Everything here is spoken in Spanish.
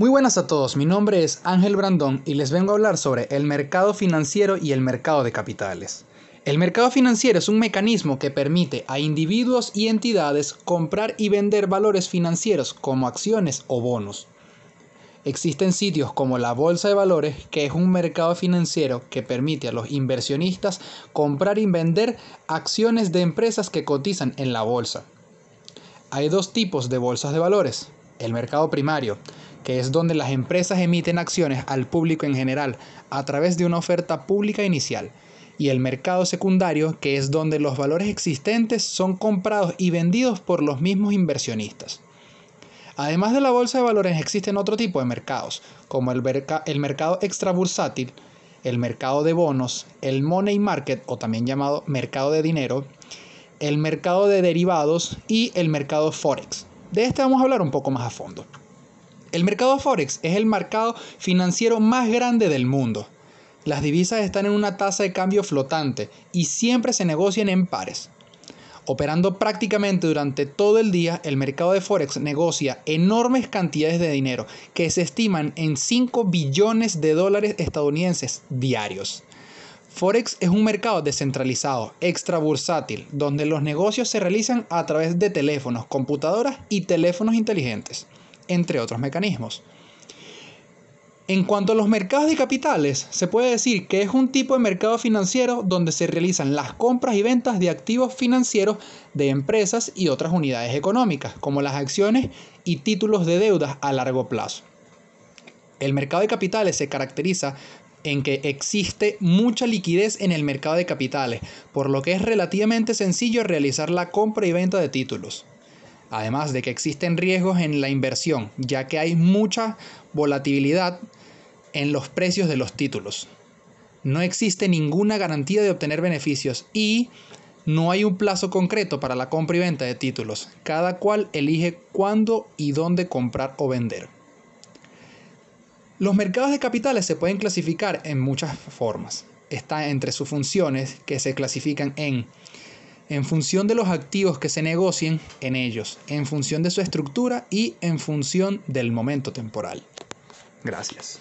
Muy buenas a todos, mi nombre es Ángel Brandón y les vengo a hablar sobre el mercado financiero y el mercado de capitales. El mercado financiero es un mecanismo que permite a individuos y entidades comprar y vender valores financieros como acciones o bonos. Existen sitios como la Bolsa de Valores, que es un mercado financiero que permite a los inversionistas comprar y vender acciones de empresas que cotizan en la bolsa. Hay dos tipos de bolsas de valores. El mercado primario, que es donde las empresas emiten acciones al público en general a través de una oferta pública inicial, y el mercado secundario, que es donde los valores existentes son comprados y vendidos por los mismos inversionistas. Además de la bolsa de valores existen otro tipo de mercados, como el, el mercado extrabursátil, el mercado de bonos, el money market o también llamado mercado de dinero, el mercado de derivados y el mercado forex. De este vamos a hablar un poco más a fondo. El mercado Forex es el mercado financiero más grande del mundo. Las divisas están en una tasa de cambio flotante y siempre se negocian en pares. Operando prácticamente durante todo el día, el mercado de Forex negocia enormes cantidades de dinero que se estiman en 5 billones de dólares estadounidenses diarios. Forex es un mercado descentralizado, extra bursátil, donde los negocios se realizan a través de teléfonos, computadoras y teléfonos inteligentes entre otros mecanismos. En cuanto a los mercados de capitales, se puede decir que es un tipo de mercado financiero donde se realizan las compras y ventas de activos financieros de empresas y otras unidades económicas, como las acciones y títulos de deudas a largo plazo. El mercado de capitales se caracteriza en que existe mucha liquidez en el mercado de capitales, por lo que es relativamente sencillo realizar la compra y venta de títulos además de que existen riesgos en la inversión, ya que hay mucha volatilidad en los precios de los títulos. No existe ninguna garantía de obtener beneficios y no hay un plazo concreto para la compra y venta de títulos. Cada cual elige cuándo y dónde comprar o vender. Los mercados de capitales se pueden clasificar en muchas formas. Está entre sus funciones que se clasifican en en función de los activos que se negocien en ellos, en función de su estructura y en función del momento temporal. Gracias.